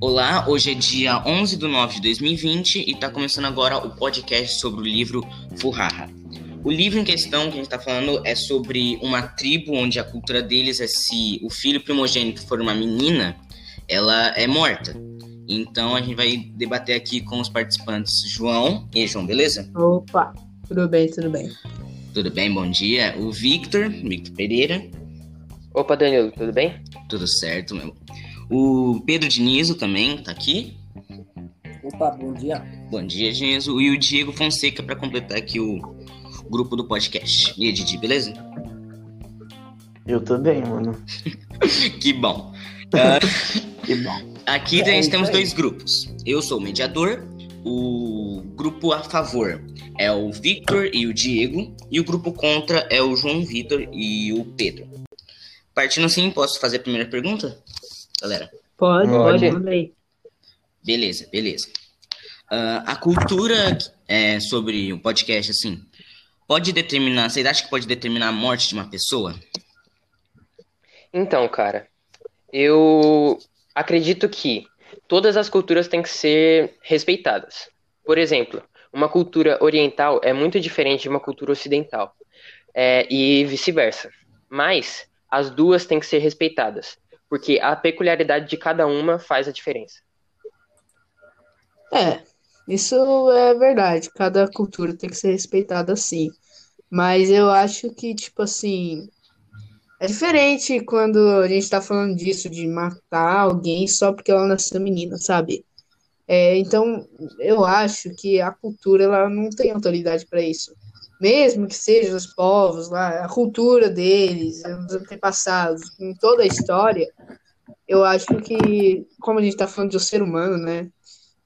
Olá, hoje é dia 11 de nove de 2020 e está começando agora o podcast sobre o livro Furraha. O livro em questão que a gente está falando é sobre uma tribo onde a cultura deles é se o filho primogênito for uma menina, ela é morta. Então a gente vai debater aqui com os participantes João. E aí, João, beleza? Opa, tudo bem, tudo bem. Tudo bem, bom dia. O Victor, Victor Pereira. Opa, Danilo, tudo bem? Tudo certo, meu. O Pedro Dinizo também tá aqui. Opa, bom dia. Bom dia, Dinizo. E o Diego Fonseca para completar aqui o grupo do podcast. E aí, Didi, beleza? Eu tô bem, mano. que bom. Uh, que bom. Aqui é, nós temos dois grupos. Eu sou o mediador, o grupo a favor é o Victor e o Diego, e o grupo contra é o João Vitor e o Pedro. Partindo assim, posso fazer a primeira pergunta, galera? Pode, pode, pode. Beleza, beleza. Uh, a cultura é, sobre o podcast, assim, pode determinar, vocês acham que pode determinar a morte de uma pessoa? Então, cara, eu acredito que todas as culturas têm que ser respeitadas. Por exemplo, uma cultura oriental é muito diferente de uma cultura ocidental, é, e vice-versa. Mas as duas têm que ser respeitadas, porque a peculiaridade de cada uma faz a diferença. É, isso é verdade. Cada cultura tem que ser respeitada sim. Mas eu acho que, tipo assim, é diferente quando a gente tá falando disso, de matar alguém só porque ela nasceu menina, sabe? É, então, eu acho que a cultura ela não tem autoridade para isso. Mesmo que sejam os povos lá, a cultura deles, os antepassados, em toda a história, eu acho que, como a gente está falando de um ser humano, né?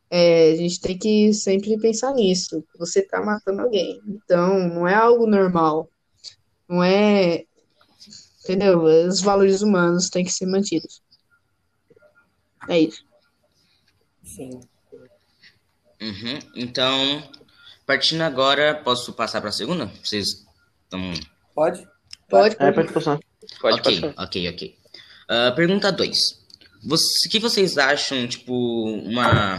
É, a gente tem que sempre pensar nisso. Você está matando alguém. Então, não é algo normal. Não é Entendeu? Os valores humanos têm que ser mantidos. É isso. Sim. Uhum. Então, partindo agora, posso passar para a segunda? Vocês estão. Pode? Pode, pode. É, pode passar. Pode ok, passar. ok, ok. Uh, pergunta 2. O que vocês acham, tipo, uma.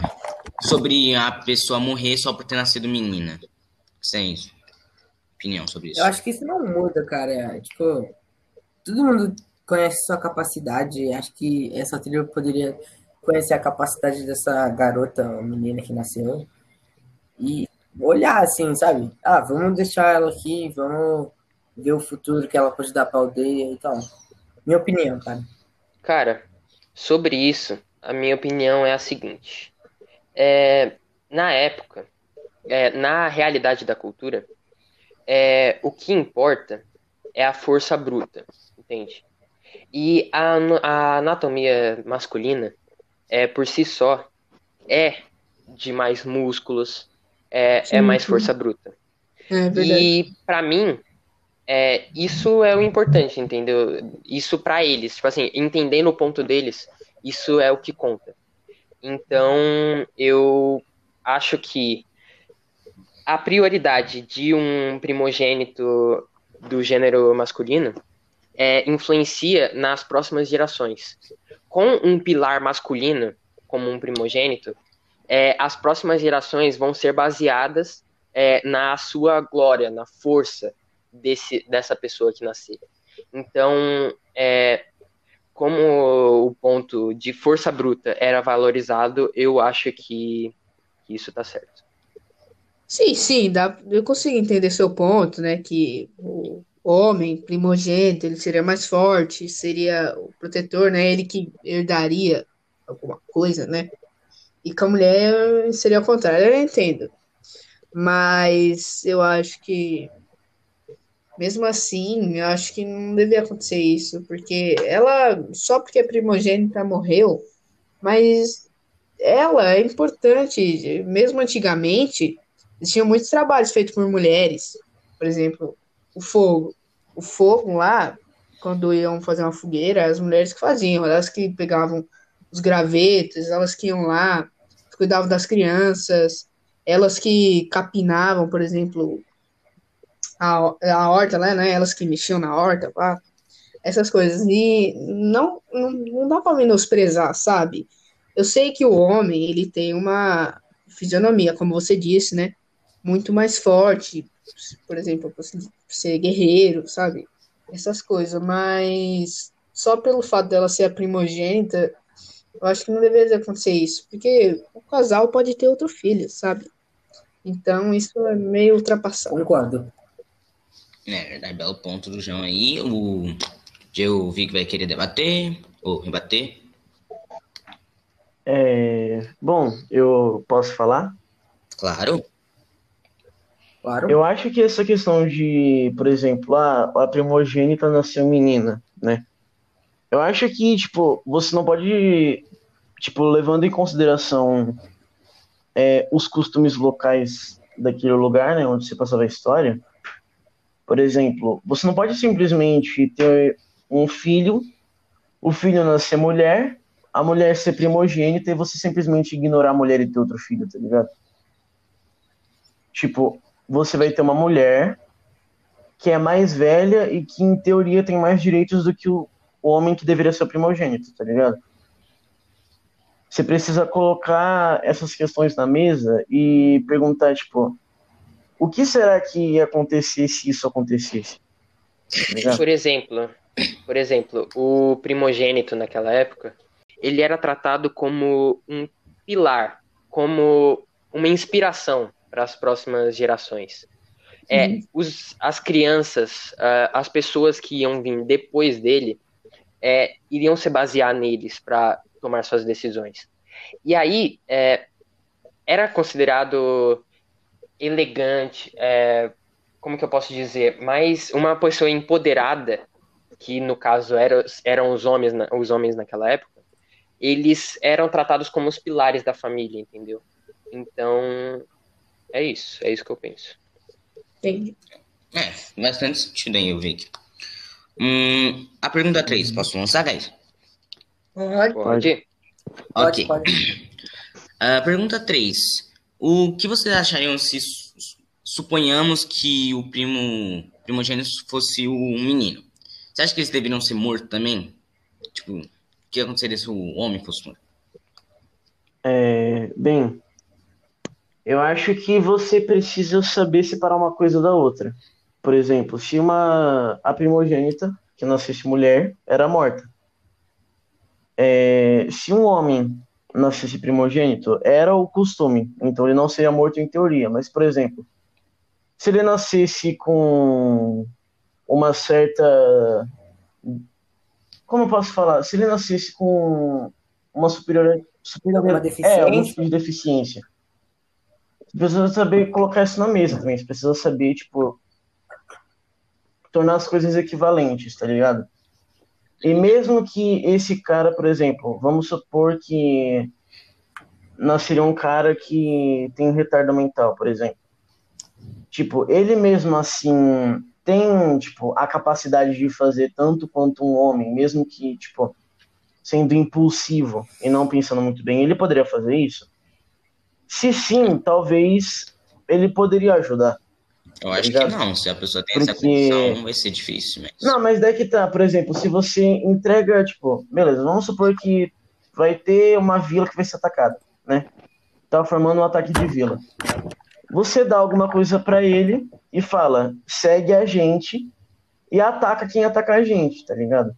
sobre a pessoa morrer só por ter nascido menina? Sem opinião sobre isso. Eu acho que isso não muda, cara. É, tipo, todo mundo conhece sua capacidade. Acho que essa trilha poderia conhecer a capacidade dessa garota, menina que nasceu, e olhar assim, sabe? Ah, vamos deixar ela aqui, vamos ver o futuro que ela pode dar pra aldeia e tal. Minha opinião, cara. Cara, sobre isso, a minha opinião é a seguinte. É, na época, é, na realidade da cultura, é, o que importa é a força bruta entende? E a, a anatomia masculina, é, por si só, é de mais músculos, é, sim, é mais sim. força bruta. É e para mim, é, isso é o importante, entendeu? Isso para eles, tipo assim, entendendo o ponto deles, isso é o que conta. Então, eu acho que a prioridade de um primogênito do gênero masculino é, influencia nas próximas gerações. Com um pilar masculino, como um primogênito, é, as próximas gerações vão ser baseadas é, na sua glória, na força desse, dessa pessoa que nascer. Então, é, como o ponto de força bruta era valorizado, eu acho que, que isso está certo. Sim, sim, dá, eu consigo entender seu ponto, né? Que o, homem, primogênito, ele seria mais forte, seria o protetor, né? Ele que herdaria alguma coisa, né? E com a mulher seria o contrário, eu entendo. Mas eu acho que mesmo assim, eu acho que não devia acontecer isso, porque ela, só porque é primogênita, morreu, mas ela é importante, mesmo antigamente, tinham muitos trabalhos feitos por mulheres, por exemplo, o fogo. O fogo lá, quando iam fazer uma fogueira, as mulheres que faziam, elas que pegavam os gravetos, elas que iam lá, cuidavam das crianças, elas que capinavam, por exemplo, a, a horta lá, né? Elas que mexiam na horta, lá. essas coisas. E não, não, não dá para menosprezar, sabe? Eu sei que o homem, ele tem uma fisionomia, como você disse, né? Muito mais forte, por exemplo, ser guerreiro, sabe? Essas coisas, mas só pelo fato dela ser a primogênita, eu acho que não deveria acontecer isso, porque o casal pode ter outro filho, sabe? Então isso é meio ultrapassado. Concordo. É, verdade, belo ponto do João aí. O eu vi que vai querer debater ou rebater. É, bom, eu posso falar? Claro. Claro. Eu acho que essa questão de, por exemplo, a, a primogênita nasceu menina, né? Eu acho que, tipo, você não pode, tipo, levando em consideração é, os costumes locais daquele lugar, né, onde se passava a história. Por exemplo, você não pode simplesmente ter um filho, o filho nascer mulher, a mulher ser primogênita e você simplesmente ignorar a mulher e ter outro filho, tá ligado? Tipo, você vai ter uma mulher que é mais velha e que, em teoria, tem mais direitos do que o, o homem que deveria ser primogênito, tá ligado? Você precisa colocar essas questões na mesa e perguntar, tipo, o que será que ia acontecer se isso acontecesse? Tá por exemplo, por exemplo, o primogênito naquela época, ele era tratado como um pilar, como uma inspiração para as próximas gerações. É, os, as crianças, uh, as pessoas que iam vir depois dele, é, iriam se basear neles para tomar suas decisões. E aí é, era considerado elegante, é, como que eu posso dizer, mais uma pessoa empoderada, que no caso era, eram os homens, os homens naquela época, eles eram tratados como os pilares da família, entendeu? Então, é isso, é isso que eu penso. Entendi. É, bastante sentido aí, eu vi aqui. Hum, a pergunta 3, posso lançar, guys? Pode. Pode. Ok. Pode, pode. Uh, pergunta 3. O que vocês achariam se suponhamos que o primo primogênito fosse o menino? Você acha que eles deveriam ser mortos também? Tipo, o que aconteceria se o homem fosse morto? É, bem, eu acho que você precisa saber separar uma coisa da outra. Por exemplo, se uma a primogênita que nascesse mulher era morta, é, se um homem nascesse primogênito, era o costume, então ele não seria morto em teoria. Mas, por exemplo, se ele nascesse com uma certa. Como eu posso falar? Se ele nascesse com uma superior. superior uma deficiência. É, algum tipo de deficiência. Você precisa saber colocar isso na mesa também. Você precisa saber, tipo, tornar as coisas equivalentes, tá ligado? E mesmo que esse cara, por exemplo, vamos supor que nasceria um cara que tem retardo mental, por exemplo. Tipo, ele mesmo assim tem, tipo, a capacidade de fazer tanto quanto um homem, mesmo que, tipo, sendo impulsivo e não pensando muito bem, ele poderia fazer isso? Se sim, talvez ele poderia ajudar. Eu acho que não, se a pessoa tem Porque... essa condição, vai ser difícil mesmo. Não, mas daí que tá, por exemplo, se você entrega, tipo, beleza, vamos supor que vai ter uma vila que vai ser atacada, né? Tá formando um ataque de vila. Você dá alguma coisa para ele e fala, segue a gente e ataca quem atacar a gente, tá ligado?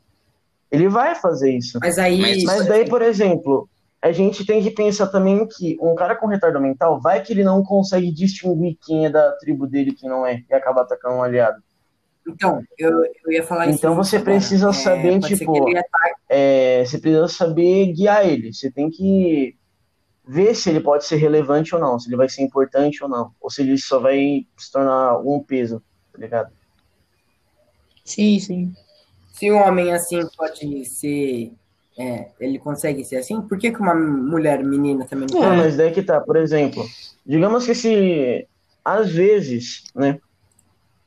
Ele vai fazer isso. Mas aí. Mas, mas daí, por exemplo, a gente tem que pensar também que um cara com retardo mental, vai que ele não consegue distinguir quem é da tribo dele e quem não é, e acaba atacando um aliado. Então, eu, eu ia falar isso. Então você precisa saber, é, tipo, é, você precisa saber guiar ele. Você tem que ver se ele pode ser relevante ou não, se ele vai ser importante ou não, ou se ele só vai se tornar um peso, tá ligado? Sim, sim. Se um homem assim pode ser é, ele consegue ser assim? Por que, que uma mulher menina também não pode? mas daí que tá, por exemplo, digamos que se às vezes, né,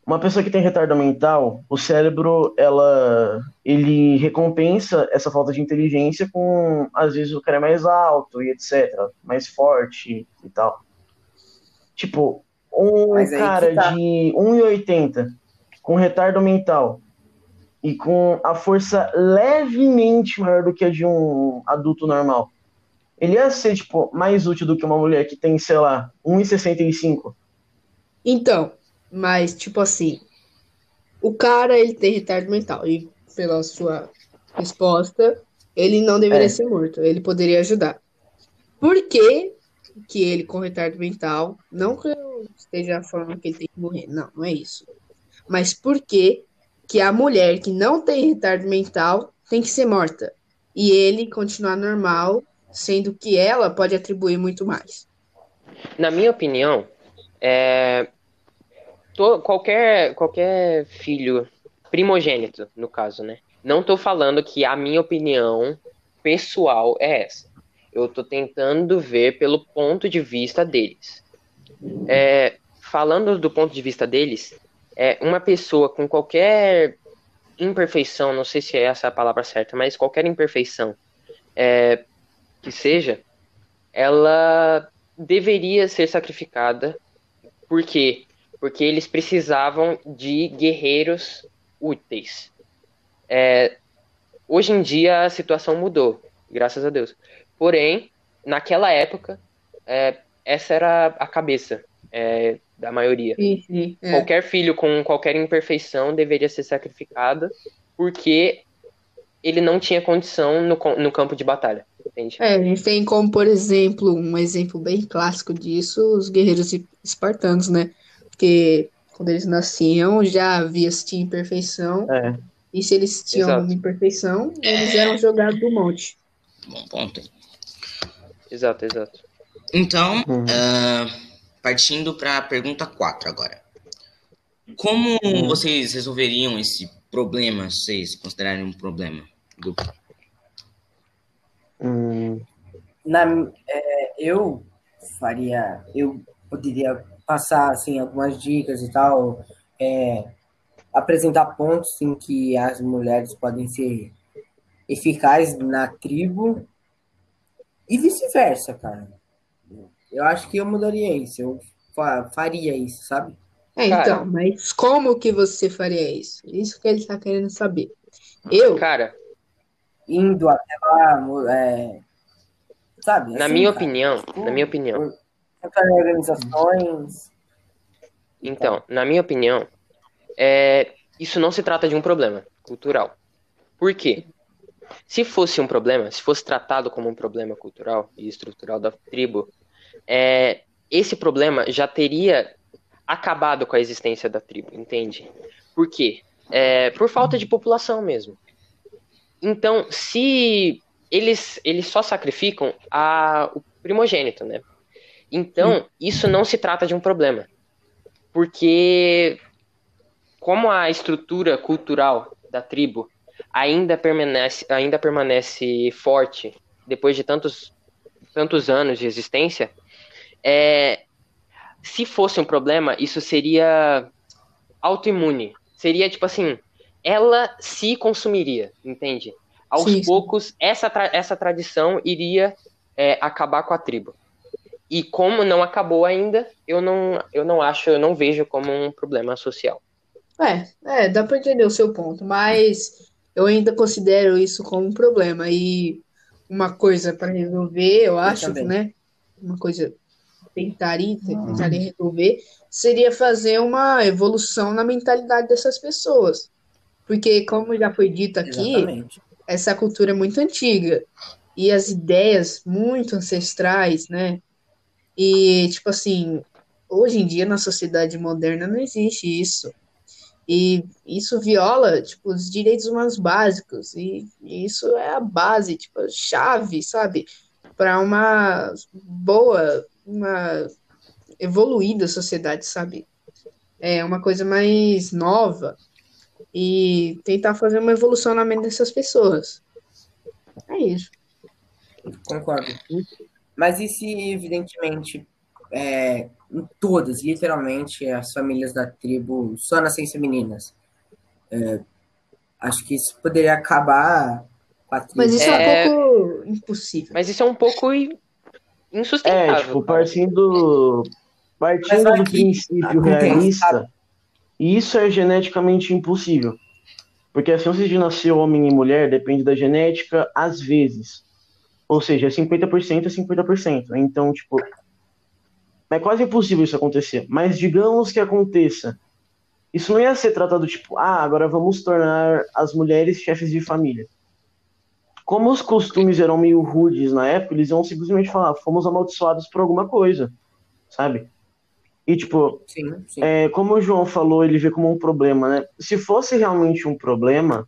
uma pessoa que tem retardo mental, o cérebro, ela, ele recompensa essa falta de inteligência com, às vezes, o cara é mais alto e etc, mais forte e tal. Tipo, um cara tá. de 1,80 com retardo mental, e com a força levemente maior do que a de um adulto normal, ele ia ser, tipo, mais útil do que uma mulher que tem, sei lá, 1,65. Então, mas, tipo assim, o cara, ele tem retardo mental. E pela sua resposta, ele não deveria É. ser morto. Ele poderia ajudar. Por que que ele com retardo mental, não que eu esteja falando que ele tem que morrer, não, não é isso. Mas por que que a mulher que não tem retardo mental tem que ser morta? E ele continuar normal, sendo que ela pode atribuir muito mais. Na minha opinião, é, to- qualquer, qualquer filho primogênito, no caso, né? Não tô falando que a minha opinião pessoal é essa. Eu tô tentando ver pelo ponto de vista deles. É, falando do ponto de vista deles, é uma pessoa com qualquer imperfeição, não sei se é essa a palavra certa, mas qualquer imperfeição é, que seja, ela deveria ser sacrificada. Por quê? Porque eles precisavam de guerreiros úteis. É, hoje em dia a situação mudou, graças a Deus. Porém, naquela época, é, essa era a cabeça é, da maioria. Sim, sim. é. Qualquer filho com qualquer imperfeição deveria ser sacrificado porque ele não tinha condição no, no campo de batalha. Entende? É, a gente tem como, por exemplo, um exemplo bem clássico disso, os guerreiros espartanos, né? Porque quando eles nasciam já havia se tinha imperfeição, É. e se eles tinham Exato. alguma imperfeição, eles eram jogados do monte. Bom ponto. Exato, exato. Então, Uhum. ah, partindo para a pergunta 4 agora. Como Uhum. vocês resolveriam esse problema, se vocês considerarem um problema? Do... Hum, Na, é, eu faria, eu poderia passar assim algumas dicas e tal, é, apresentar pontos em que as mulheres podem ser eficazes na tribo e vice-versa, cara. Eu acho que eu mudaria isso, eu fa- faria isso, sabe? É, Cara. então, mas como que você faria isso? Isso que ele está querendo saber. Eu, Cara, Indo até lá, é, sabe? na assim, minha cara. opinião, na minha opinião, Entrar em organizações. então, na minha opinião, é, isso não se trata de um problema cultural. Por quê? Se fosse um problema, se fosse tratado como um problema cultural e estrutural da tribo, é, esse problema já teria acabado com a existência da tribo, entende? Por quê? É, por falta de população mesmo. Então, se eles, eles só sacrificam a, o primogênito, né? Então, isso não se trata de um problema. Porque, como a estrutura cultural da tribo ainda permanece, ainda permanece forte depois de tantos, tantos anos de existência, é, se fosse um problema, isso seria autoimune. Seria tipo assim, ela se consumiria, entende? Aos Sim, sim. poucos, essa, tra- essa tradição iria é, acabar com a tribo. E como não acabou ainda, eu não, eu não acho, eu não vejo como um problema social. é, é, dá para entender o seu ponto, mas eu ainda considero isso como um problema. E uma coisa para resolver, eu acho, também. né? Uma coisa tentaria, tentaria resolver seria fazer uma evolução na mentalidade dessas pessoas. Porque, como já foi dito aqui, Exatamente. essa cultura é muito antiga e as ideias muito ancestrais, né? E, tipo assim, hoje em dia na sociedade moderna não existe isso. E isso viola, tipo, os direitos humanos básicos. E isso é a base, tipo, a chave, sabe? Para uma boa, uma evoluída sociedade, sabe? É uma coisa mais nova e tentar fazer uma evolução na mente dessas pessoas. É isso. Concordo. Mas e se, evidentemente, é, em todas, literalmente, as famílias da tribo só nascem meninas? É, acho que isso poderia acabar com a tribo. Mas isso é, É. um pouco impossível. Mas isso é um pouco insustentável. É, tipo, partindo, partindo do princípio realista, isso é geneticamente impossível. Porque a chance de nascer homem e mulher depende da genética, às vezes. Ou seja, é 50% é 50%. Então, tipo, é quase impossível isso acontecer. Mas digamos que aconteça. Isso não ia ser tratado tipo, ah, agora vamos tornar as mulheres chefes de família. Como os costumes eram meio rudes na época, eles iam simplesmente falar, fomos amaldiçoados por alguma coisa, sabe? E, tipo, Sim, sim. é, como o João falou, ele vê como um problema, né? Se fosse realmente um problema,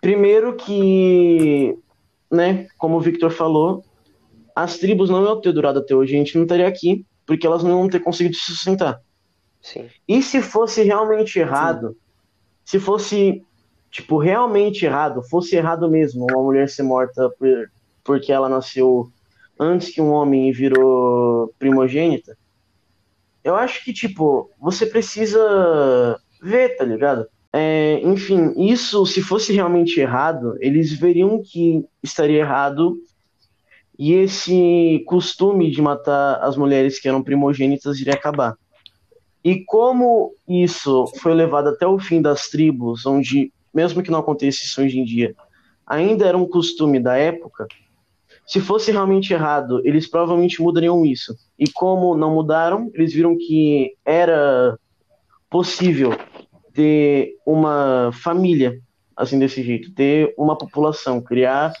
primeiro que, né, como o Victor falou, as tribos não iam ter durado até hoje, a gente não estaria aqui, porque elas não iam ter conseguido se sustentar. Sim. E se fosse realmente errado, se fosse, tipo, realmente errado, fosse errado mesmo uma mulher ser morta por, porque ela nasceu antes que um homem e virou primogênita, eu acho que, tipo, você precisa ver, tá ligado? É, enfim, isso, se fosse realmente errado, eles veriam que estaria errado e esse costume de matar as mulheres que eram primogênitas iria acabar. E como isso foi levado até o fim das tribos, onde, mesmo que não acontecesse hoje em dia, ainda era um costume da época, se fosse realmente errado, eles provavelmente mudariam isso. E como não mudaram, eles viram que era possível ter uma família assim desse jeito, ter uma população, criar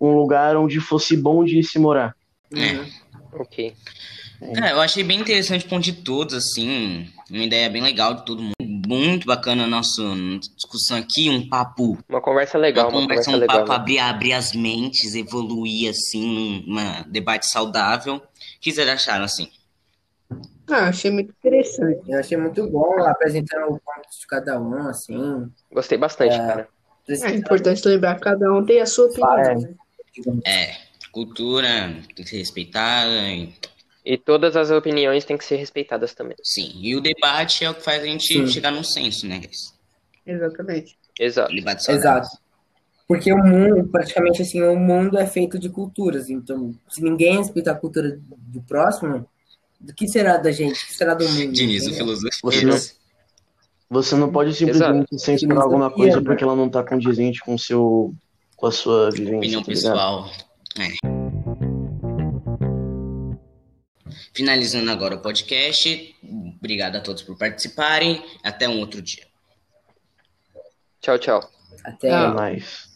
um lugar onde fosse bom de se morar. É. Ok. É, eu achei bem interessante o ponto de todos, assim, uma ideia bem legal de todo mundo. Muito bacana a nossa discussão aqui, um papo Uma conversa legal, uma uma conversa, conversa um legal. papo, né? abrir, abrir as mentes, evoluir, assim, num uma debate saudável. O que vocês acharam, assim? Ah, achei muito interessante. Eu achei muito bom apresentando o ponto de cada um, assim. Gostei bastante, É. cara. É importante lembrar que cada um tem a sua opinião. É. né? É, cultura tem que ser respeitada, e- E todas as opiniões têm que ser respeitadas também. sim. E o debate é o que faz a gente Sim. chegar num senso, né, guys? Exatamente. Exato. Exato. Porque o mundo, praticamente assim, o mundo é feito de culturas. Então, se ninguém respeitar a cultura do próximo, do que será da gente? O que será do mundo? Diniz, o entendeu? Você filosofia. não, você não pode simplesmente censurar alguma coisa porque ela não tá condizente com o seu com a sua vivência, Opinião tá pessoal. É. Finalizando agora o podcast. Obrigado a todos por participarem. Até um outro dia. Tchau, tchau. Até. Até mais.